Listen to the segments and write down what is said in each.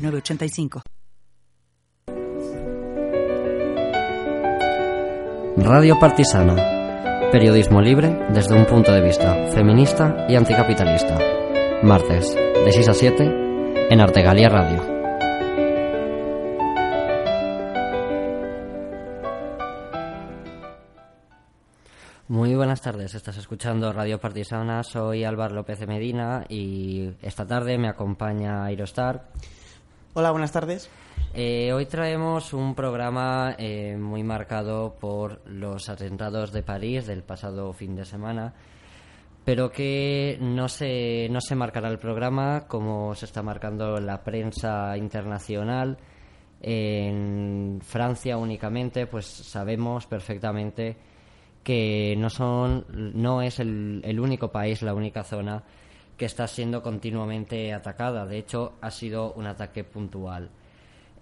906985. Radio Partisana. Periodismo libre desde un punto de vista feminista y anticapitalista. Martes, de 6 a 7, en Artegalia Radio. Muy buenas tardes, estás escuchando Radio Partisana, soy Álvaro López de Medina y esta tarde me acompaña Aerostar. Hola, buenas tardes. Eh, hoy traemos un programa eh, muy marcado por los atentados de París del pasado fin de semana, pero que no se, no se marcará el programa como se está marcando la prensa internacional. En Francia únicamente, pues sabemos perfectamente que no son no es el, el único país, la única zona que está siendo continuamente atacada. De hecho, ha sido un ataque puntual.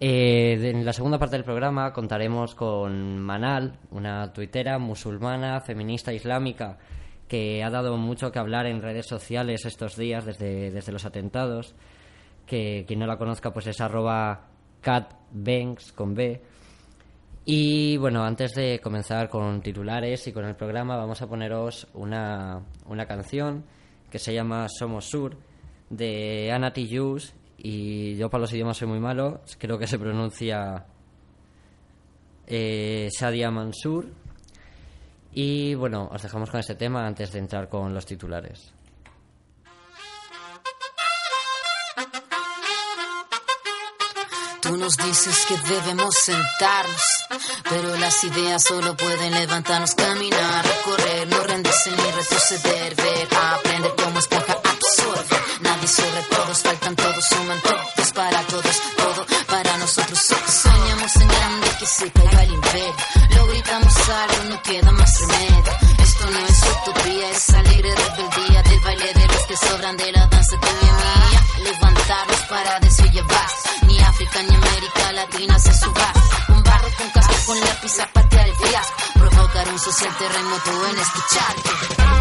Eh, en la segunda parte del programa contaremos con Manal, una tuitera musulmana, feminista islámica, que ha dado mucho que hablar en redes sociales estos días desde, desde los atentados. Que quien no la conozca, pues es arroba catbanks con B. Y bueno, antes de comenzar con titulares y con el programa, vamos a poneros una, una canción que se llama Somos Sur de Anna Tijus y yo para los idiomas soy muy malo, creo que se pronuncia eh, Shadia Mansur. Y bueno, os dejamos con este tema antes de entrar con los titulares. Tú nos dices que debemos sentarnos, pero las ideas solo pueden levantarnos, caminar, recorrer, no rendirse ni retroceder, ver, aprender como esponja absorbe. Nadie sobre todos, faltan todos, suman todos para todos, todo para nosotros. Soñamos en grande que se caiga el imperio, lo gritamos algo, no queda más remedio. Esto no es utopía, es alegre rebeldía del baile de los que sobran de la danza de mía. Levantarnos para llevar ni África ni América Latina se suba. Un barro con casco con lápiz a patear el fiasco, provocar un social terremoto en escucharte.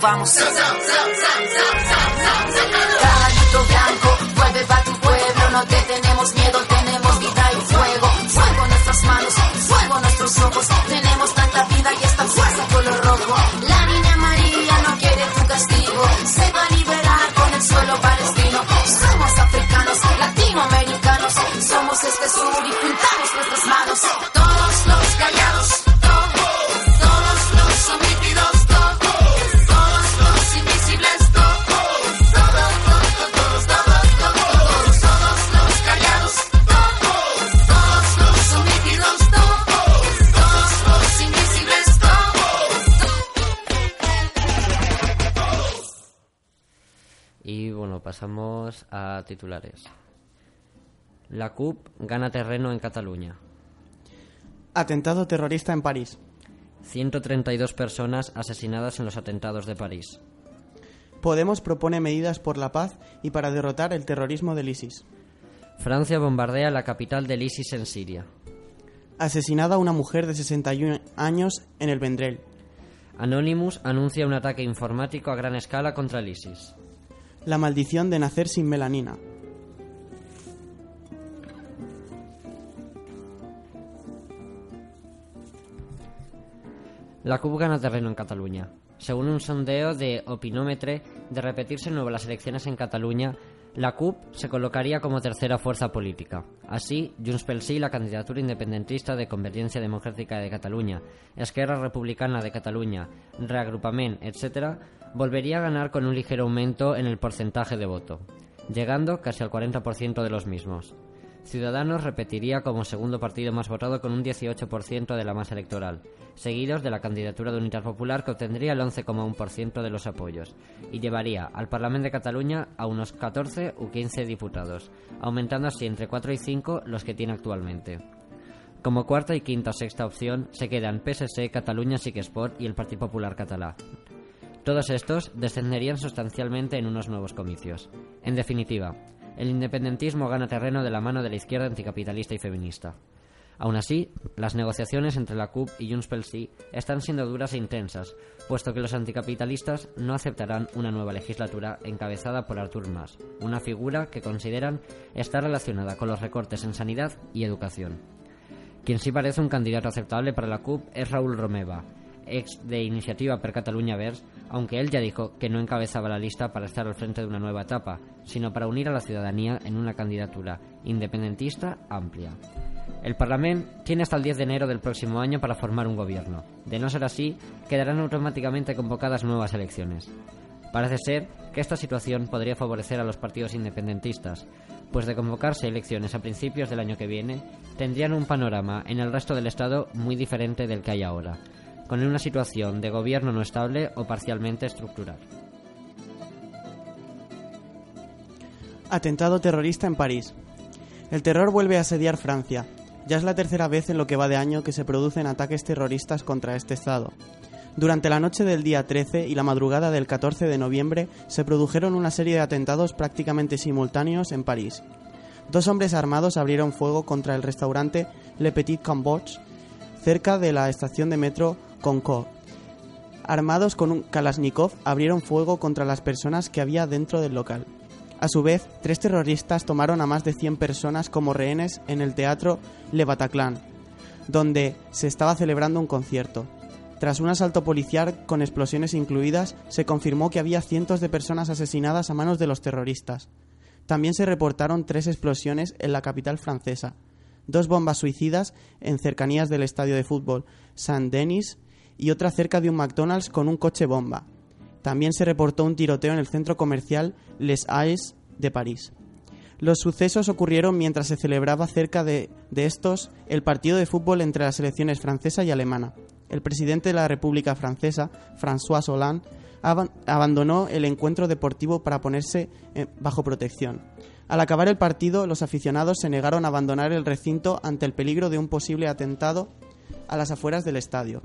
Vamos. Pasamos a titulares. La CUP gana terreno en Cataluña. Atentado terrorista en París. 132 personas asesinadas en los atentados de París. Podemos propone medidas por la paz y para derrotar el terrorismo del ISIS. Francia bombardea la capital del ISIS en Siria. Asesinada una mujer de 61 años en el Vendrell. Anonymous anuncia un ataque informático a gran escala contra el ISIS. La maldición de nacer sin melanina. La CUP gana terreno en Cataluña. Según un sondeo de Opinómetre, de repetirse de nuevo las elecciones en Cataluña, la CUP se colocaría como tercera fuerza política. Así, Junts pel Sí, la candidatura independentista de Convergencia Democrática de Cataluña, Esquerra Republicana de Cataluña, Reagrupament, etc., volvería a ganar con un ligero aumento en el porcentaje de voto, llegando casi al 40% de los mismos. Ciudadanos repetiría como segundo partido más votado con un 18% de la masa electoral, seguidos de la candidatura de Unitat Popular que obtendría el 11,1% de los apoyos y llevaría al Parlamento de Cataluña a unos 14 u 15 diputados, aumentando así entre 4 y 5 los que tiene actualmente. Como cuarta y quinta o sexta opción se quedan PSC, Cataluña Sí que es y el Partido Popular Catalá. Todos estos descenderían sustancialmente en unos nuevos comicios. En definitiva, el independentismo gana terreno de la mano de la izquierda anticapitalista y feminista. Aún así, las negociaciones entre la CUP y Junts pel Sí están siendo duras e intensas, puesto que los anticapitalistas no aceptarán una nueva legislatura encabezada por Artur Mas, una figura que consideran está relacionada con los recortes en sanidad y educación. Quien sí parece un candidato aceptable para la CUP es Raúl Romeva, ex de Iniciativa per Catalunya Verds, aunque él ya dijo que no encabezaba la lista para estar al frente de una nueva etapa, sino para unir a la ciudadanía en una candidatura independentista amplia. El Parlamento tiene hasta el 10 de enero del próximo año para formar un gobierno. De no ser así, quedarán automáticamente convocadas nuevas elecciones. Parece ser que esta situación podría favorecer a los partidos independentistas, pues de convocarse elecciones a principios del año que viene, tendrían un panorama en el resto del Estado muy diferente del que hay ahora, con una situación de gobierno no estable o parcialmente estructural. Atentado terrorista en París. El terror vuelve a asediar Francia. Ya es la tercera vez en lo que va de año que se producen ataques terroristas contra este estado. Durante la noche del día 13 y la madrugada del 14 de noviembre se produjeron una serie de atentados prácticamente simultáneos en París. Dos hombres armados abrieron fuego contra el restaurante Le Petit Cambodge, cerca de la estación de metro Concorde. Armados con un Kalashnikov, abrieron fuego contra las personas que había dentro del local. A su vez, tres terroristas tomaron a más de 100 personas como rehenes en el teatro Le Bataclan, donde se estaba celebrando un concierto. Tras un asalto policial con explosiones incluidas, se confirmó que había cientos de personas asesinadas a manos de los terroristas. También se reportaron tres explosiones en la capital francesa, dos bombas suicidas en cercanías del estadio de fútbol Saint-Denis y otra cerca de un McDonald's con un coche bomba. También se reportó un tiroteo en el centro comercial Les Halles de París. Los sucesos ocurrieron mientras se celebraba cerca de, de, estos el partido de fútbol entre las selecciones francesa y alemana. El presidente de la República Francesa, François Hollande, ab abandonó el encuentro deportivo para ponerse eh, bajo protección. Al acabar el partido, los aficionados se negaron a abandonar el recinto ante el peligro de un posible atentado a las afueras del estadio.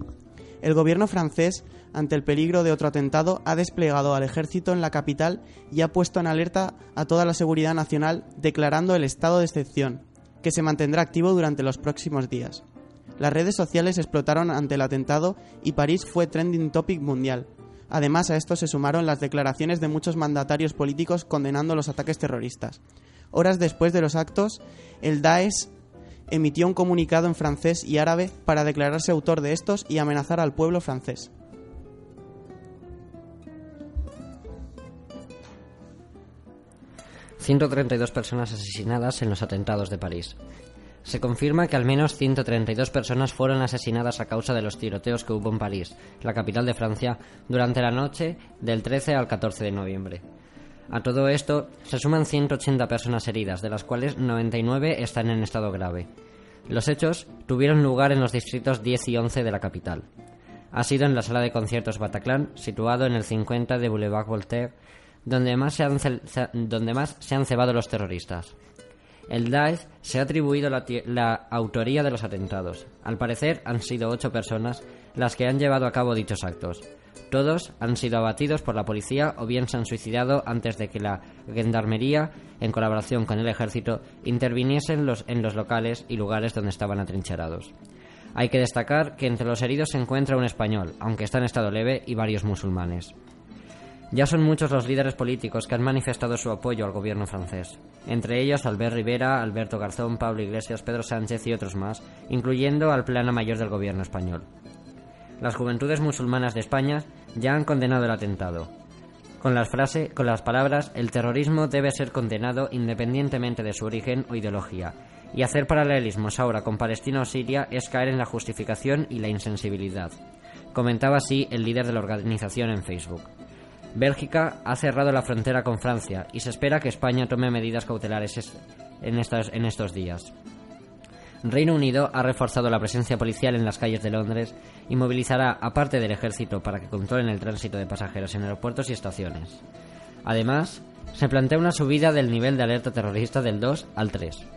El gobierno francés, ante el peligro de otro atentado, ha desplegado al ejército en la capital y ha puesto en alerta a toda la seguridad nacional, declarando el estado de excepción, que se mantendrá activo durante los próximos días. Las redes sociales explotaron ante el atentado y París fue trending topic mundial. Además, a esto se sumaron las declaraciones de muchos mandatarios políticos condenando los ataques terroristas. Horas después de los actos, el Daesh emitió un comunicado en francés y árabe para declararse autor de estos y amenazar al pueblo francés. 132 personas asesinadas en los atentados de París. Se confirma que al menos 132 personas fueron asesinadas a causa de los tiroteos que hubo en París, la capital de Francia, durante la noche del 13 al 14 de noviembre. A todo esto se suman 180 personas heridas, de las cuales 99 están en estado grave. Los hechos tuvieron lugar en los distritos 10 y 11 de la capital. Ha sido en la sala de conciertos Bataclan, situado en el 50 de Boulevard Voltaire, donde más se han, donde más se han cebado los terroristas. El Daesh se ha atribuido la, autoría de los atentados. Al parecer han sido ocho personas las que han llevado a cabo dichos actos. Todos han sido abatidos por la policía o bien se han suicidado antes de que la gendarmería, en colaboración con el ejército, interviniese en los, en los locales y lugares donde estaban atrincherados. Hay que destacar que entre los heridos se encuentra un español, aunque está en estado leve, y varios musulmanes. Ya son muchos los líderes políticos que han manifestado su apoyo al gobierno francés, entre ellos Albert Rivera, Alberto Garzón, Pablo Iglesias, Pedro Sánchez y otros más, incluyendo al plano mayor del gobierno español. Las juventudes musulmanas de España ya han condenado el atentado. Con las, frase, con las palabras, el terrorismo debe ser condenado independientemente de su origen o ideología, y hacer paralelismos ahora con Palestina o Siria es caer en la justificación y la insensibilidad. Comentaba así el líder de la organización en Facebook. Bélgica ha cerrado la frontera con Francia y se espera que España tome medidas cautelares en estos días. Reino Unido ha reforzado la presencia policial en las calles de Londres y movilizará a parte del ejército para que controlen el tránsito de pasajeros en aeropuertos y estaciones. Además, se plantea una subida del nivel de alerta terrorista del 2 al 3.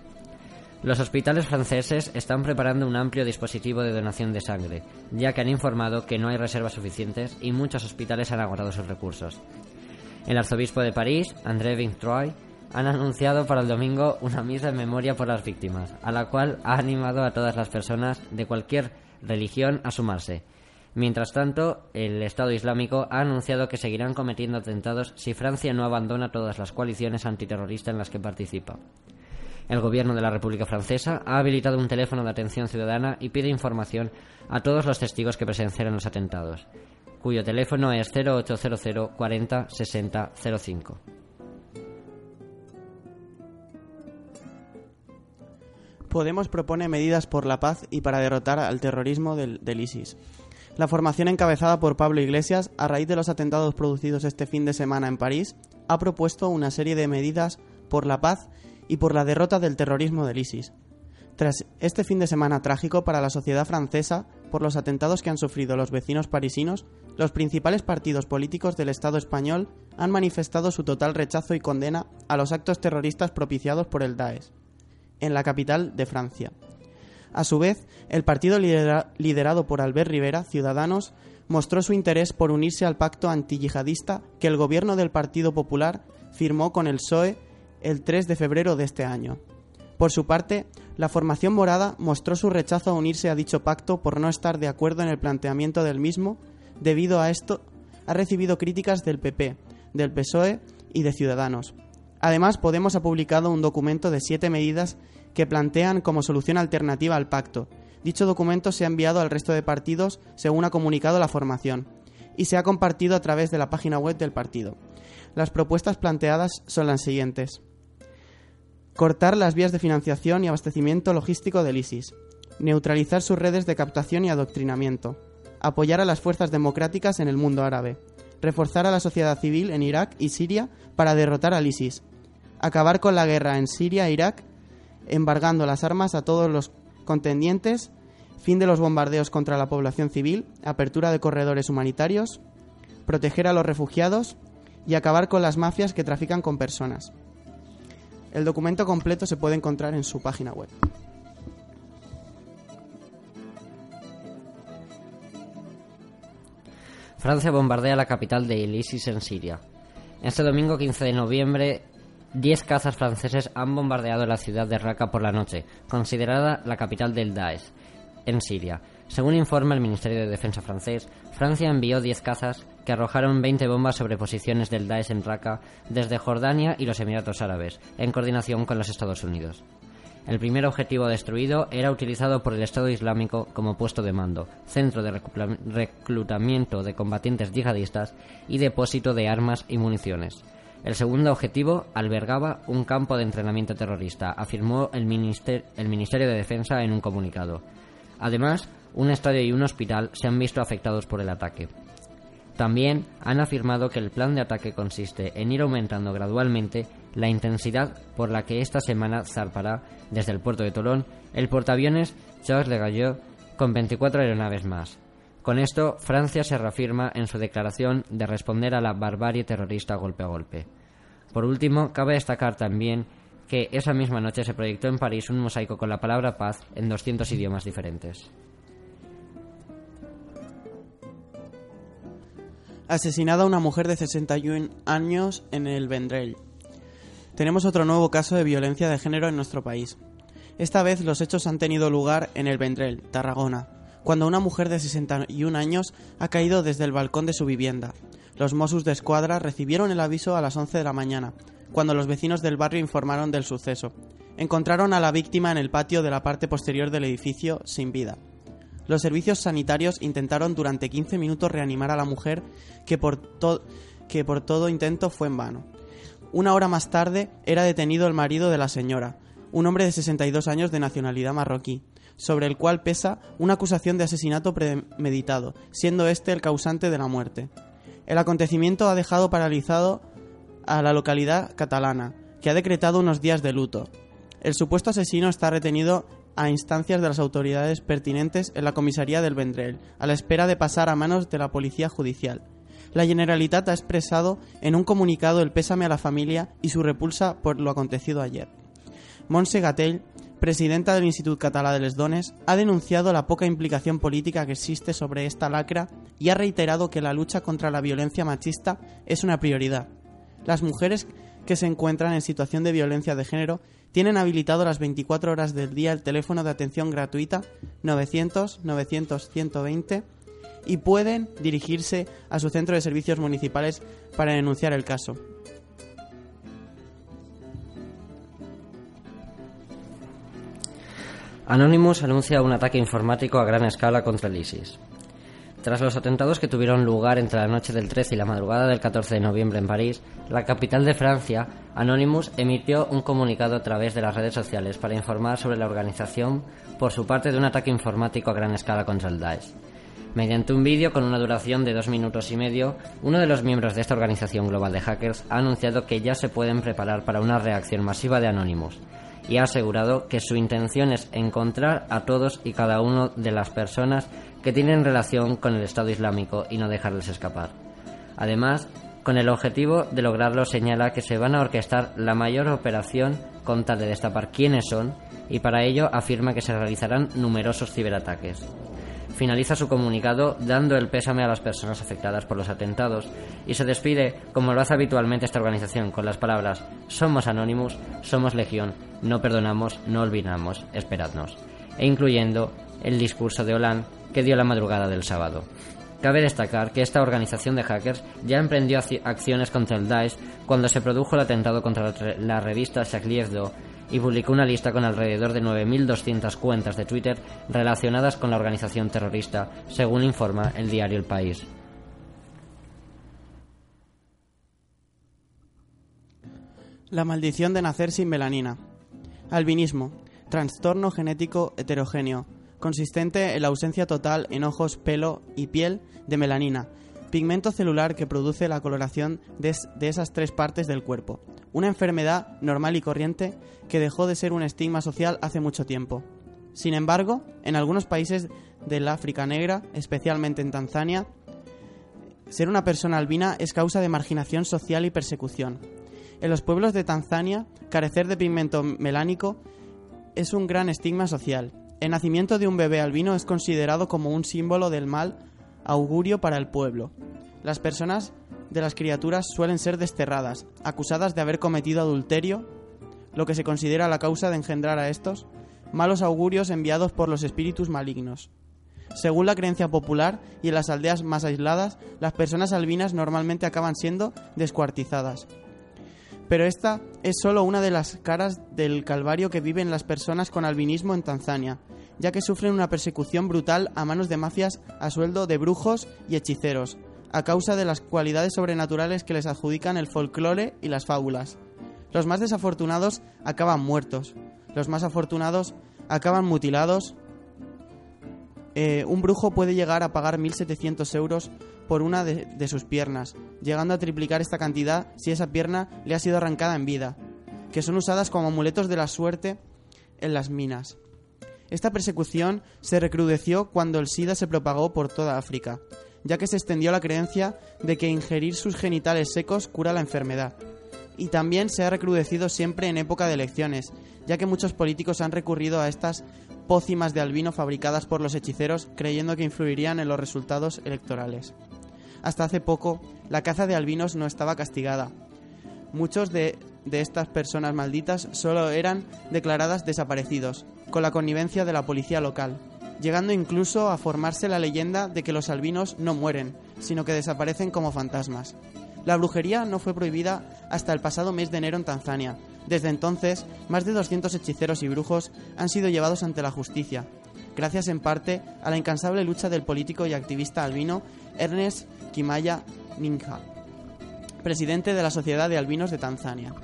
Los hospitales franceses están preparando un amplio dispositivo de donación de sangre, ya que han informado que no hay reservas suficientes y muchos hospitales han agotado sus recursos. El arzobispo de París, André Vintroy, han anunciado para el domingo una misa en memoria por las víctimas, a la cual ha animado a todas las personas de cualquier religión a sumarse. Mientras tanto, el Estado Islámico ha anunciado que seguirán cometiendo atentados si Francia no abandona todas las coaliciones antiterroristas en las que participa. El gobierno de la República Francesa ha habilitado un teléfono de atención ciudadana y pide información a todos los testigos que presenciaron los atentados, cuyo teléfono es 0800 40 60 05. Podemos propone medidas por la paz y para derrotar al terrorismo del, del ISIS. La formación encabezada por Pablo Iglesias, a raíz de los atentados producidos este fin de semana en París, ha propuesto una serie de medidas por la paz y por la derrota del terrorismo del ISIS. Tras este fin de semana trágico para la sociedad francesa por los atentados que han sufrido los vecinos parisinos, los principales partidos políticos del Estado español han manifestado su total rechazo y condena a los actos terroristas propiciados por el Daesh en la capital de Francia. A su vez, el partido lidera- liderado por Albert Rivera, Ciudadanos, mostró su interés por unirse al pacto antiyihadista que el gobierno del Partido Popular firmó con el PSOE el 3 de febrero de este año. Por su parte, la formación morada mostró su rechazo a unirse a dicho pacto por no estar de acuerdo en el planteamiento del mismo. Debido a esto, ha recibido críticas del PP, del PSOE y de Ciudadanos. Además, Podemos ha publicado un documento de siete medidas que plantean como solución alternativa al pacto. Dicho documento se ha enviado al resto de partidos según ha comunicado la formación y se ha compartido a través de la página web del partido. Las propuestas planteadas son las siguientes. Cortar las vías de financiación y abastecimiento logístico del ISIS. Neutralizar sus redes de captación y adoctrinamiento. Apoyar a las fuerzas democráticas en el mundo árabe. Reforzar a la sociedad civil en Irak y Siria para derrotar al ISIS. Acabar con la guerra en Siria e Irak, embargando las armas a todos los contendientes. Fin de los bombardeos contra la población civil. Apertura de corredores humanitarios. Proteger a los refugiados. Y acabar con las mafias que trafican con personas. El documento completo se puede encontrar en su página web. Francia bombardea la capital de ISIS en Siria. Este domingo 15 de noviembre, 10 cazas franceses han bombardeado la ciudad de Raqqa por la noche, considerada la capital del Daesh. en Siria. Según informa el Ministerio de Defensa francés, Francia envió 10 cazas que arrojaron 20 bombas sobre posiciones del Daesh en Raqqa desde Jordania y los Emiratos Árabes, en coordinación con los Estados Unidos. El primer objetivo destruido era utilizado por el Estado Islámico como puesto de mando, centro de reclutamiento de combatientes yihadistas y depósito de armas y municiones. El segundo objetivo albergaba un campo de entrenamiento terrorista, afirmó el Ministerio de Defensa en un comunicado. Además, un estadio y un hospital se han visto afectados por el ataque. También han afirmado que el plan de ataque consiste en ir aumentando gradualmente la intensidad por la que esta semana zarpará desde el puerto de Tolón el portaaviones Charles de Gaulle con 24 aeronaves más. Con esto, Francia se reafirma en su declaración de responder a la barbarie terrorista golpe a golpe. Por último, cabe destacar también que esa misma noche se proyectó en París un mosaico con la palabra paz en 200 idiomas diferentes. Asesinada una mujer de 61 años en el Vendrell. Tenemos otro nuevo caso de violencia de género en nuestro país. Esta vez los hechos han tenido lugar en el Vendrell, Tarragona, cuando una mujer de 61 años ha caído desde el balcón de su vivienda. Los Mossos de Escuadra recibieron el aviso a las 11 de la mañana, cuando los vecinos del barrio informaron del suceso. Encontraron a la víctima en el patio de la parte posterior del edificio sin vida. Los servicios sanitarios intentaron durante 15 minutos reanimar a la mujer, que por, que por todo intento fue en vano. Una hora más tarde era detenido el marido de la señora, un hombre de 62 años de nacionalidad marroquí, sobre el cual pesa una acusación de asesinato premeditado, siendo este el causante de la muerte. El acontecimiento ha dejado paralizado a la localidad catalana, que ha decretado unos días de luto. El supuesto asesino está retenido a instancias de las autoridades pertinentes en la comisaría del Vendrell, a la espera de pasar a manos de la policía judicial. La Generalitat ha expresado en un comunicado el pésame a la familia y su repulsa por lo acontecido ayer. Montse Gatell, presidenta del Institut Català de les Dones, ha denunciado la poca implicación política que existe sobre esta lacra y ha reiterado que la lucha contra la violencia machista es una prioridad. Las mujeres que se encuentran en situación de violencia de género tienen habilitado las 24 horas del día el teléfono de atención gratuita 900 900 120 y pueden dirigirse a su centro de servicios municipales para denunciar el caso. Anonymous anuncia un ataque informático a gran escala contra el ISIS. Tras los atentados que tuvieron lugar entre la noche del 13 y la madrugada del 14 de noviembre en París, la capital de Francia, Anonymous emitió un comunicado a través de las redes sociales para informar sobre la organización por su parte de un ataque informático a gran escala contra el Daesh. Mediante un vídeo con una duración de dos minutos y medio, uno de los miembros de esta organización global de hackers ha anunciado que ya se pueden preparar para una reacción masiva de Anonymous y ha asegurado que su intención es encontrar a todos y cada uno de las personas que tienen relación con el Estado Islámico y no dejarles escapar. Además, con el objetivo de lograrlo señala que se van a orquestar la mayor operación con tal de destapar quiénes son y para ello afirma que se realizarán numerosos ciberataques. Finaliza su comunicado dando el pésame a las personas afectadas por los atentados y se despide, como lo hace habitualmente esta organización, con las palabras Somos Anonymous, somos Legión, no perdonamos, no olvidamos, esperadnos, e incluyendo el discurso de Hollande que dio la madrugada del sábado. Cabe destacar que esta organización de hackers ya emprendió acci- acciones contra el Daesh cuando se produjo el atentado contra la revista Charlie y publicó una lista con alrededor de 9.200 cuentas de Twitter relacionadas con la organización terrorista, según informa el diario El País. La maldición de nacer sin melanina. Albinismo. Trastorno genético heterogéneo, consistente en la ausencia total en ojos, pelo y piel de melanina, pigmento celular que produce la coloración de, es- de esas tres partes del cuerpo. Una enfermedad normal y corriente que dejó de ser un estigma social hace mucho tiempo. Sin embargo, en algunos países del África negra, especialmente en Tanzania, ser una persona albina es causa de marginación social y persecución. En los pueblos de Tanzania, carecer de pigmento melánico es un gran estigma social. El nacimiento de un bebé albino es considerado como un símbolo del mal augurio para el pueblo. Las personas de las criaturas suelen ser desterradas, acusadas de haber cometido adulterio, lo que se considera la causa de engendrar a estos malos augurios enviados por los espíritus malignos. Según la creencia popular y en las aldeas más aisladas, las personas albinas normalmente acaban siendo descuartizadas. Pero esta es solo una de las caras del calvario que viven las personas con albinismo en Tanzania, ya que sufren una persecución brutal a manos de mafias a sueldo de brujos y hechiceros, a causa de las cualidades sobrenaturales que les adjudican el folclore y las fábulas. Los más desafortunados acaban muertos, los más afortunados acaban mutilados. Eh, un brujo puede llegar a pagar 1.700 euros por una de, de sus piernas, llegando a triplicar esta cantidad si esa pierna le ha sido arrancada en vida, que son usadas como amuletos de la suerte en las minas. Esta persecución se recrudeció cuando el SIDA se propagó por toda África, ya que se extendió la creencia de que ingerir sus genitales secos cura la enfermedad. Y también se ha recrudecido siempre en época de elecciones, ya que muchos políticos han recurrido a estas pócimas de albino fabricadas por los hechiceros creyendo que influirían en los resultados electorales. Hasta hace poco, la caza de albinos no estaba castigada. Muchos de, de estas personas malditas solo eran declaradas desaparecidos, con la connivencia de la policía local, llegando incluso a formarse la leyenda de que los albinos no mueren, sino que desaparecen como fantasmas. La brujería no fue prohibida hasta el pasado mes de enero en Tanzania. Desde entonces, más de 200 hechiceros y brujos han sido llevados ante la justicia, gracias en parte a la incansable lucha del político y activista albino Ernest Kimaya Ninja, presidente de la Sociedad de Albinos de Tanzania.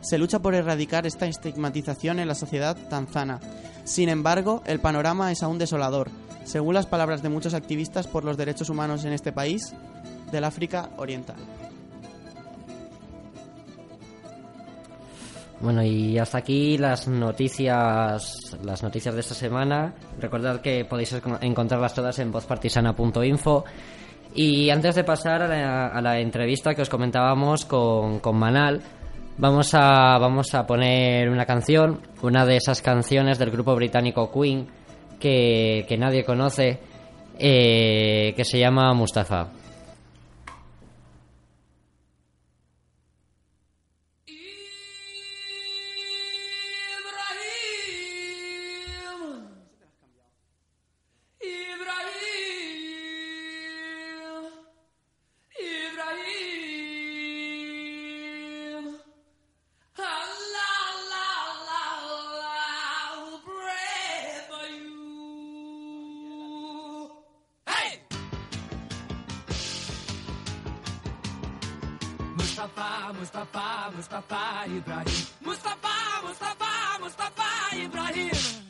Se lucha por erradicar esta estigmatización en la sociedad tanzana. Sin embargo, el panorama es aún desolador, según las palabras de muchos activistas por los derechos humanos en este país del África Oriental. Bueno, y hasta aquí las noticias, las noticias de esta semana. Recordad que podéis encontrarlas todas en vozpartisana.info. Y antes de pasar a la, entrevista que os comentábamos con, con Manal, vamos a, vamos a poner una canción, una de esas canciones del grupo británico Queen que, que nadie conoce, eh, que se llama Mustafa. Mustafa, Mustafa, Mustafa, Ibrahim. Mustafa, Mustafa, Mustafa, Ibrahim.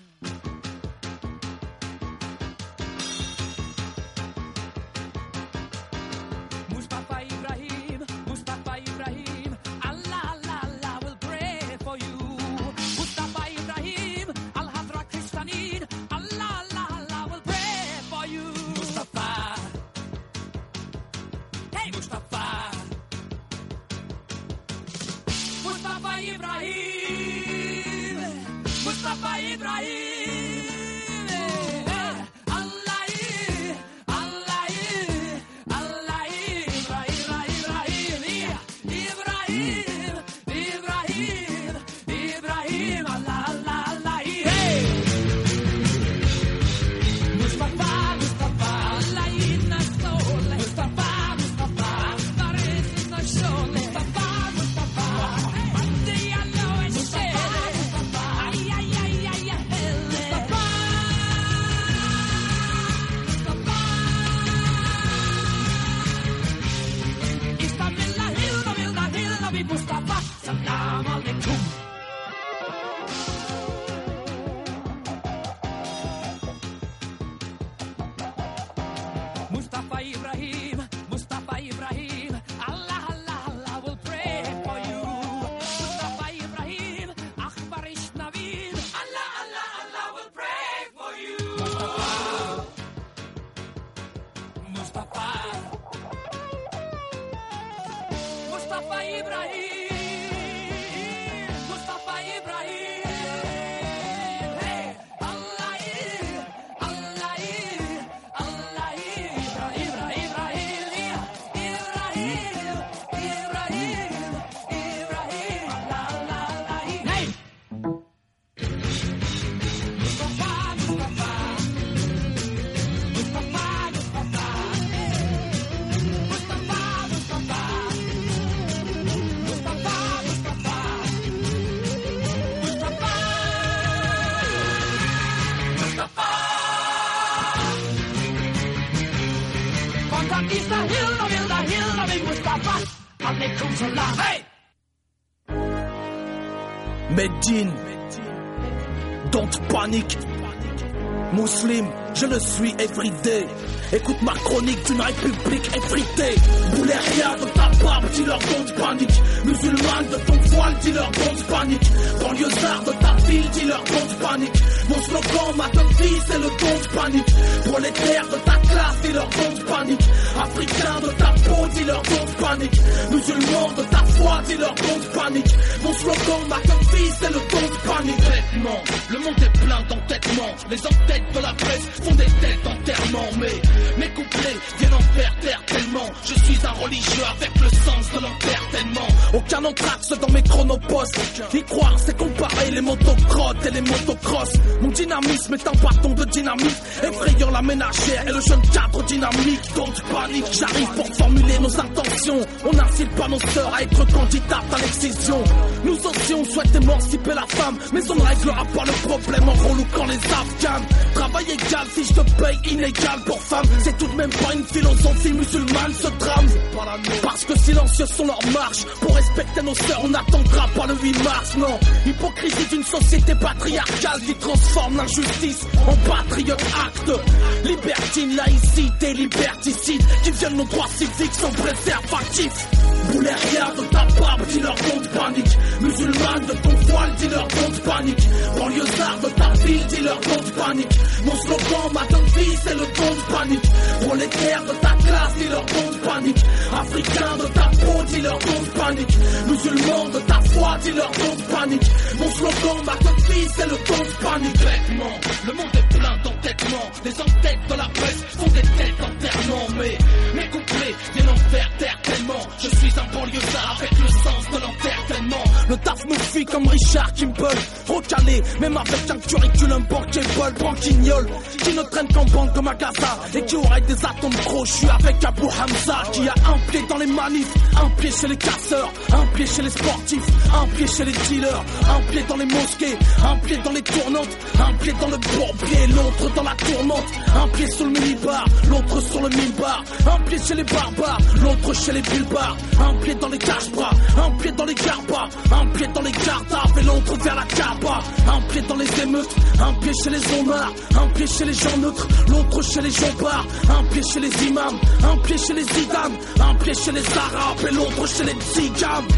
Rafa Ibrahim. Don't panic. Muslim, je le suis everyday. Écoute ma chronique d'une république effritée. Voulez rien de ta barbe, dis-leur don't panique. Musulmane de ton voile, dis-leur don't panique. Banlieusard de ta ville, dis-leur don't panique. Mon slogan, ma devise, c'est le don't panique. Prolétaire de ta classe, dis-leur don't panique. Africain de ta peau, dis-leur don't panique. Musulman de ta foi, dis-leur don't panique. Mon slogan, ma devise, c'est le don't panique. Traitement, le monde est plein d'entêtements. Les entêtes de la presse font des têtes d'enterrement. Mais mes couplets viennent en faire taire tellement. Je suis un religieux avec le sens de l'enterrement. Aucun entraxe dans mes chronopostes. Y croire, c'est comparer les motocrottes et les motocross. Mon dynamisme est un bâton de dynamite, effrayant la ménagère et le jeune cadre dynamique. Donc panique, j'arrive pour formuler nos intentions. On n'incite pas nos sœurs à être candidates à l'excision. Nous aussi, on souhaite émanciper la femme, mais on ne réglera pas le problème en relouquant les afghans. Travail si je te paye inégal pour femme, c'est tout de même pas une philosophie musulmane ce drame. Parce que silencieux sont leurs marches. Pour respecter nos sœurs, on n'attendra pas le 8 mars, non. Hypocrisie d'une société patriarcale qui transforme l'injustice en patriote acte. Libertine, laïcité, liberticide qui violent nos droits civiques sans préservatif. Voulez de ta barbe, dis-leur compte panique. Musulmane de ton voile, dis-leur compte panique. Banlieusard de ta ville, dis-leur compte panique. Mon slogan, ma devise, c'est le compte panique. Prolétaire de ta classe, dis-leur compte panique. Africain de ta peau, dis-leur compte panique. Musulman de ta foi, dis-leur compte panique. Mon slogan, ma devise, c'est le compte panique. Traitement, le monde est plein d'entêtements. Les entêtes de la presse font des têtes d'enterrement. Mais mes couplets viennent en faire taire tellement. Je suis un banlieusard avec le sens de l'enterrement. Le taf me fuit comme Richard Kimball. Recalé, même avec un curriculum bankable, branquignol. Qui ne traîne qu'en bande comme Gaza. Et qui aurait des atomes crochus avec Abu Hamza. Qui a un pied dans les manifs, un pied chez les casseurs, un pied chez les sportifs, un pied chez les dealers, un pied dans les mosquées, un pied dans les tournantes, un pied dans le bourbier, l'autre dans la tourmente, un pied sur le minibar, l'autre sur le minibar, un pied chez les barbares, l'autre chez les bulbars, un pied dans les cache-bras, un pied dans les garbas, un pied dans les cartables et l'autre vers la caba, un pied dans les émeutes, un pied chez les homards, un pied chez les gens neutres, l'autre chez les jombards, un pied chez les imams, un pied chez les idams, un pied chez les arabes et l'autre chez les tziganes.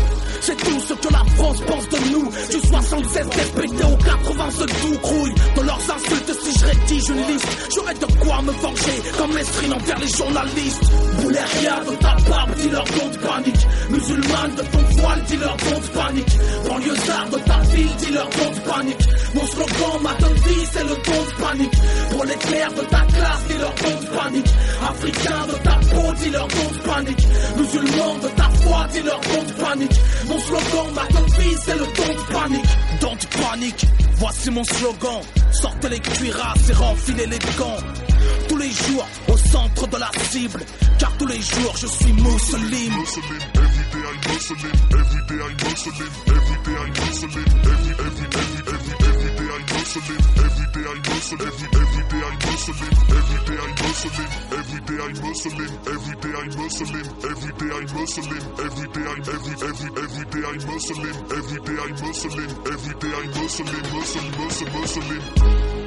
C'est tout ce que la France pense de nous. Du 76 répété au 82 grouille. De leurs insultes, si je rédige une liste, j'aurais de quoi me venger comme Mestrine envers les journalistes. Voulez rien de ta barbe, dis-leur compte panique. Musulmane de ton voile, dis-leur compte panique. Banlieusard de ta ville, dis-leur compte panique. Mon slogan, ma devise, c'est le compte panique. Prolétaire de ta classe, dis-leur compte panique. Africain de ta peau, dis-leur compte panique. Musulman de ta foi, dis-leur compte panique. Mon slogan, ma devise, c'est le compte panique. Don't panique, voici mon slogan. Sortez les cuirasses et renfilez les gants. Tous les jours, au centre de la cible. Car tous les jours, je suis musulman. hustling. Every day I'm hustling. Every day I'm hustling. Every every every every every day I'm hustling. Every day I'm hustling. Every every day I'm hustling. Every day I'm hustling. Every day I'm hustling. Every day I'm hustling. Every day I'm hustling. Every day I'm every every every day I'm hustling. Every day I'm hustling. Every day I'm hustling. Hustling, hustling, hustling.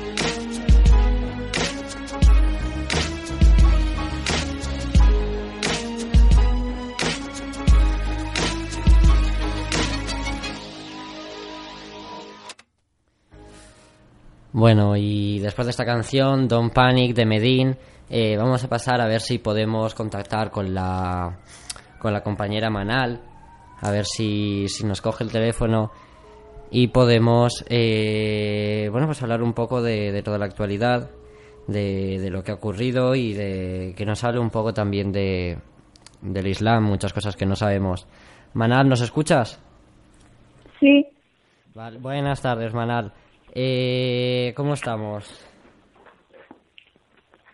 Bueno, y después de esta canción, Don't Panic de Medin, eh, vamos a pasar a ver si podemos contactar con la, con la compañera Manal, a ver si, si nos coge el teléfono y podemos, eh, bueno, pues hablar un poco de, de toda la actualidad, de, de lo que ha ocurrido y de que nos hable un poco también de, del Islam, muchas cosas que no sabemos. Manal, ¿nos escuchas? Sí, Vale, buenas tardes, Manal. Eh, ¿Cómo estamos?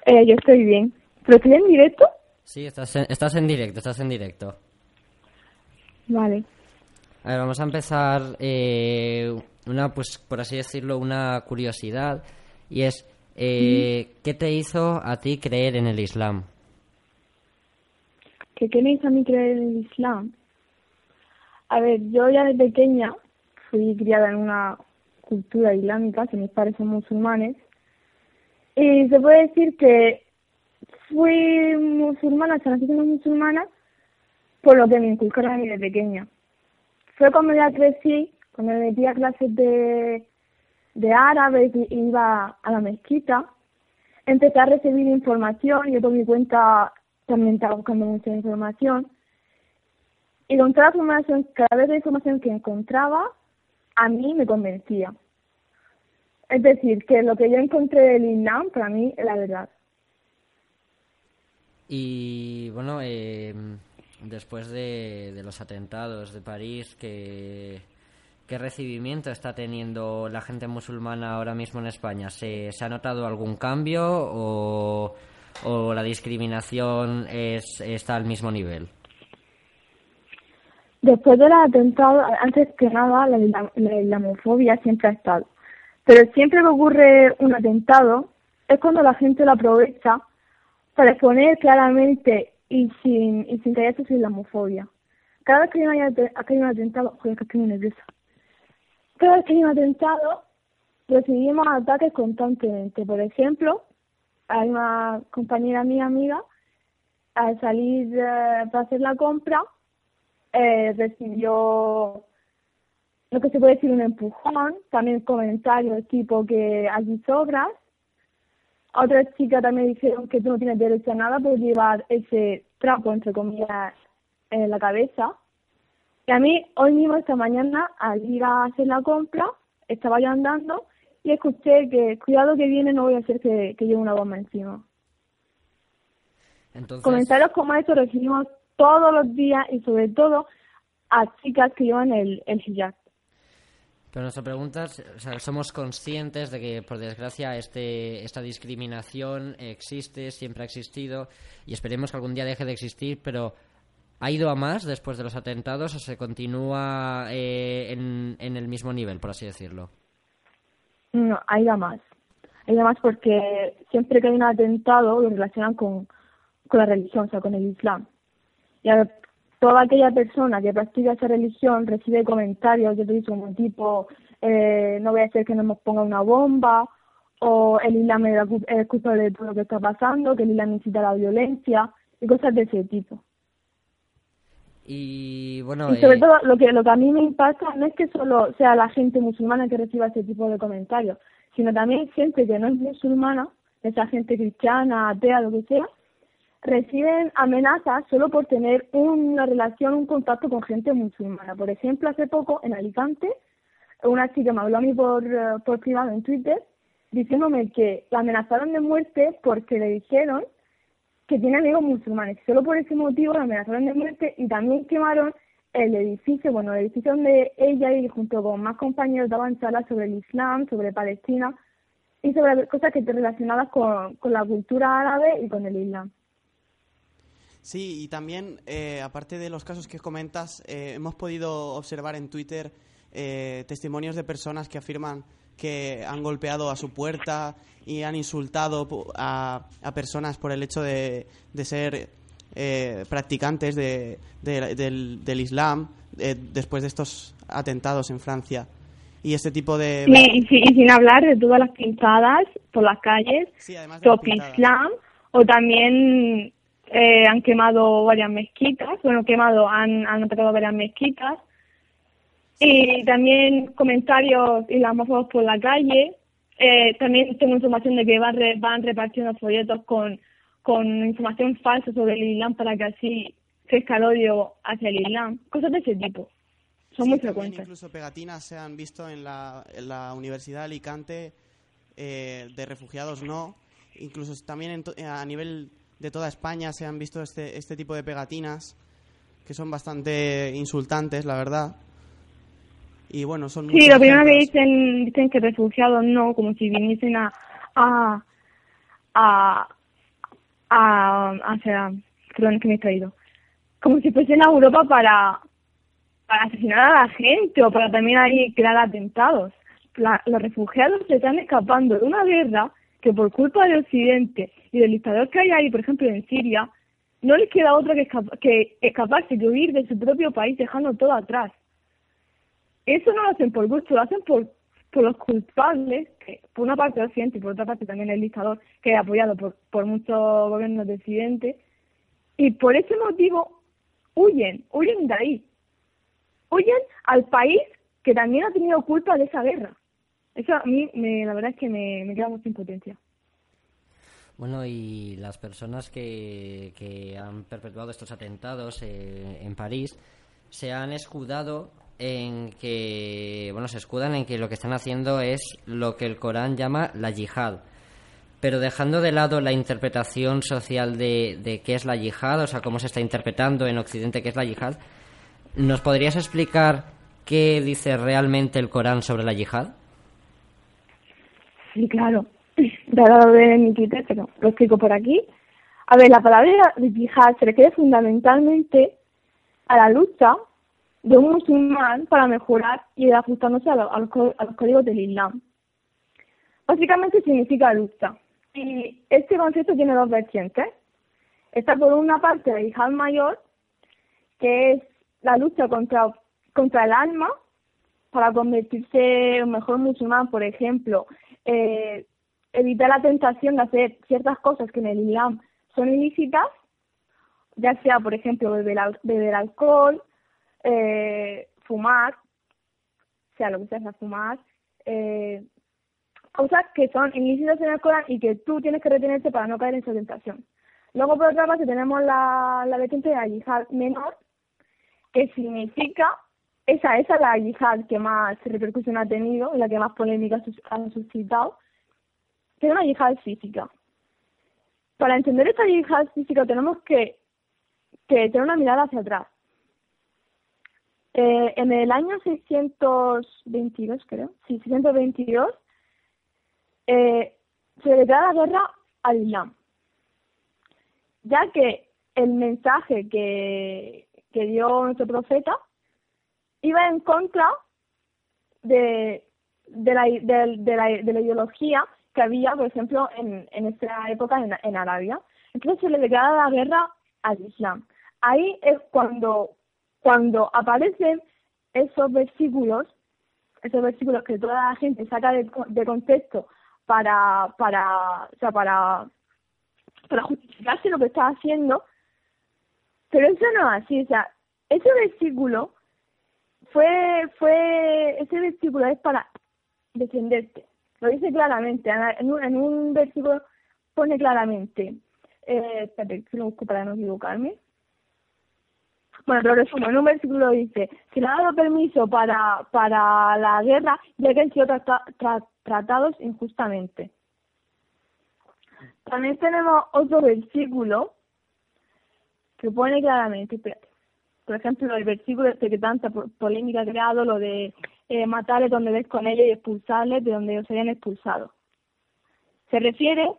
eh, yo estoy bien. ¿Pero estoy en directo? Sí, estás en, estás en directo, estás en directo. Vale. A ver, vamos a empezar eh, una, pues por así decirlo, una curiosidad y es eh, ¿qué te hizo a ti creer en el Islam? ¿Qué qué me hizo a mí creer en el Islam? A ver, yo ya de pequeña fui criada en una cultura islámica, que mis padres son musulmanes, y se puede decir que fui musulmana, sea, nací siendo musulmana, por lo que me inculcaron a mí de pequeña. Fue cuando ya crecí, cuando me metí a clases de, de árabe y iba a la mezquita, empecé a recibir información, yo por cuenta también estaba buscando mucha información, y con cada información, cada vez la información que encontraba, a mí me convencía. Es decir, que lo que yo encontré del Islam, para mí, es la verdad. Y bueno, eh, después de, los atentados de París, ¿qué, ¿qué recibimiento está teniendo la gente musulmana ahora mismo en España? ¿Se, se ha notado algún cambio o, o la discriminación es, está al mismo nivel? Después del atentado, antes que nada, la, islam- la islamofobia siempre ha estado. Pero siempre que ocurre un atentado, es cuando la gente lo aprovecha para exponer claramente y sin, y sin callarse su islamofobia. Cada vez que hay hay un atentado, joder, que estoy nerviosa. Cada vez que hay un atentado, recibimos ataques constantemente. Por ejemplo, hay una compañera mía, amiga, al salir eh, para hacer la compra, eh, recibió lo que se puede decir un empujón, también comentarios tipo que allí sobras. A otra chica también dijeron que tú no tienes derecho a nada por llevar ese trapo, entre comillas, en la cabeza. Y a mí, hoy mismo, esta mañana, al ir a hacer la compra, estaba yo andando y escuché que, cuidado que viene, no voy a hacer que, que lleve una bomba encima. Entonces, Comentarios como estos recibimos todos los días y sobre todo a chicas que llevan el, el hijab. Pero nuestra pregunta es, o sea, somos conscientes de que, por desgracia, este, esta discriminación existe, siempre ha existido, y esperemos que algún día deje de existir, pero ¿ha ido a más después de los atentados o se continúa eh, en, en el mismo nivel, por así decirlo? No, hay da más. Hay da más porque siempre que hay un atentado lo relacionan con, con la religión, o sea, con el Islam. Y a toda aquella persona que practica esa religión recibe comentarios, yo te digo, como tipo, eh, no voy a hacer que no nos ponga una bomba, o el Islam es culpable de todo lo que está pasando, que el Islam incita a la violencia, y cosas de ese tipo. Y bueno, Y sobre eh, todo, lo que, lo que a mí me impacta no es que solo sea la gente musulmana que reciba ese tipo de comentarios, sino también gente que no es musulmana, esa gente cristiana, atea, lo que sea, reciben amenazas solo por tener una relación, un contacto con gente musulmana. Por ejemplo, hace poco en Alicante, una chica me habló a mí por, eh, por privado en Twitter diciéndome que la amenazaron de muerte porque le dijeron que tiene amigos musulmanes. Solo por ese motivo la amenazaron de muerte y también quemaron el edificio, bueno, el edificio donde ella y junto con más compañeros daban charlas sobre el Islam, sobre Palestina y sobre cosas que relacionadas con, con la cultura árabe y con el Islam. Sí, y también, eh, aparte de los casos que comentas, eh, hemos podido observar en Twitter eh, testimonios de personas que afirman que han golpeado a su puerta y han insultado a, a personas por el hecho de, de ser eh, practicantes de, de- del, del Islam eh, después de estos atentados en Francia. Y este tipo de... Sí, y, si- y sin hablar de todas las pintadas por las calles, Sí, además de. Islam, o también eh, han quemado varias mezquitas, bueno, quemado, han, han atacado varias mezquitas, y también comentarios islamófobos por la calle. Eh, también tengo información de que van, re- van repartiendo folletos con, con información falsa sobre el Islam para que así crezca el odio hacia el Islam. Cosas de ese tipo. Son Sí, muy frecuentes. Incluso pegatinas se han visto en la, en la Universidad de Alicante eh, de refugiados no. Incluso también en a nivel de toda España se han visto este, este tipo de pegatinas que son bastante insultantes, la verdad. Y bueno, son Sí, lo primero que dicen, dicen que refugiados no, como si viniesen a, a, a, a, a, perdón, que me he traído, como si fuesen a Europa para, para asesinar a la gente o para también ahí crear atentados. La- los refugiados se están escapando de una guerra que por culpa de Occidente y del dictador que hay ahí, por ejemplo, en Siria, no les queda otra que, escapa- que escaparse, que huir de su propio país dejando todo atrás. eso no lo hacen por gusto, lo hacen por, por los culpables, que por una parte Occidente y por otra parte también el dictador, que es apoyado por, por muchos gobiernos de Occidente, y por ese motivo huyen, huyen de ahí, huyen al país que también ha tenido culpa de esa guerra. Eso a mí, me, la verdad es que me, me queda mucha impotencia. Bueno, y las personas que, que han perpetuado estos atentados eh, en París se han escudado en que, bueno, se escudan en que lo que están haciendo es lo que el Corán llama la yihad. Pero dejando de lado la interpretación social de, de qué es la yihad, o sea, cómo se está interpretando en Occidente qué es la yihad, ¿nos podrías explicar qué dice realmente el Corán sobre la yihad? Sí, claro. Dado de mi Twitter, pero lo explico por aquí. A ver, la palabra yihad se refiere fundamentalmente a la lucha de un musulmán para mejorar y ajustándose a, lo- a los, a los códigos del Islam. Básicamente significa lucha. Y este concepto tiene dos vertientes. Está por una parte la yihad mayor, que es la lucha contra, contra el alma para convertirse en un mejor musulmán, por ejemplo, eh, evitar la tentación de hacer ciertas cosas que en el Islam son ilícitas, ya sea, por ejemplo, beber, al- beber alcohol, eh, fumar, sea lo que sea, fumar, eh, cosas que son ilícitas en el Corán y que tú tienes que retenerte para no caer en esa tentación. Luego, por otra parte, tenemos la, la de la menor, que significa, esa, esa es la yihad que más repercusión ha tenido, la que más polémica ha suscitado, que es una yihad física. Para entender esta yihad física tenemos que, que tener una mirada hacia atrás. Eh, en el año 622, creo, sí, 622, eh, se declara la guerra al Islam, ya que el mensaje que, que dio nuestro profeta iba en contra de, de, la, de, de la, de la ideología que había, por ejemplo, en, en esta época en, en Arabia. Entonces se le declara la guerra al Islam. Ahí es cuando, cuando aparecen esos versículos, esos versículos que toda la gente saca de, de contexto para, para, o sea, para, para justificarse lo que está haciendo, pero eso no es así, o sea, ese versículo fue, fue, ese versículo es para defenderte, lo dice claramente, en un, versículo pone claramente, eh, espérate, que lo busco para no equivocarme, bueno, pero resumo, en un versículo dice, se le ha dado permiso para, para la guerra ya que han sido tra- tratados injustamente. También tenemos otro versículo que pone claramente, por ejemplo, el versículo este que tanta po- polémica ha creado, lo de eh, matarles donde ves con ellos y expulsarles de donde ellos hayan expulsado. Se refiere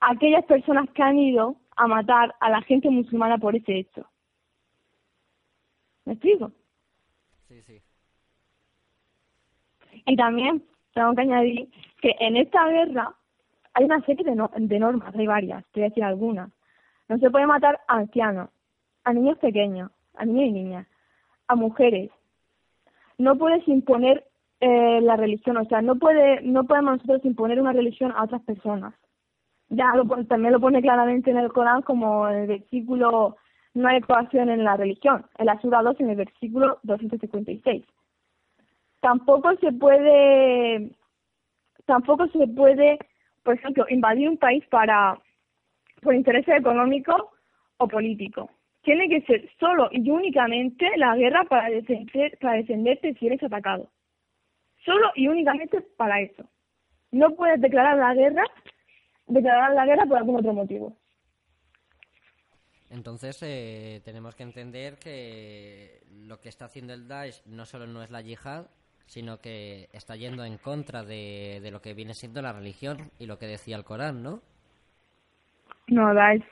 a aquellas personas que han ido a matar a la gente musulmana por ese hecho. ¿Me explico? Sí, sí. Y también tengo que añadir que en esta guerra hay una serie de, no- de normas, hay varias, te voy a decir algunas. No se puede matar a ancianos, a niños pequeños, a niños y niñas, a mujeres. No puedes imponer eh, la religión, o sea, no puede, no podemos nosotros imponer una religión a otras personas. Ya lo, también lo pone claramente en el Corán como el versículo no hay coacción en la religión, en la sura 2 en el versículo 256 tampoco se puede tampoco se puede por ejemplo invadir un país para por intereses económicos o políticos tiene que ser solo y únicamente la guerra para defender para defenderte si eres atacado. Solo y únicamente para eso. No puedes declarar la guerra declarar la guerra por algún otro motivo. Entonces eh, tenemos que entender que lo que está haciendo el Daesh no solo no es la yihad, sino que está yendo en contra de, de lo que viene siendo la religión y lo que decía el Corán, ¿no? No, Daesh,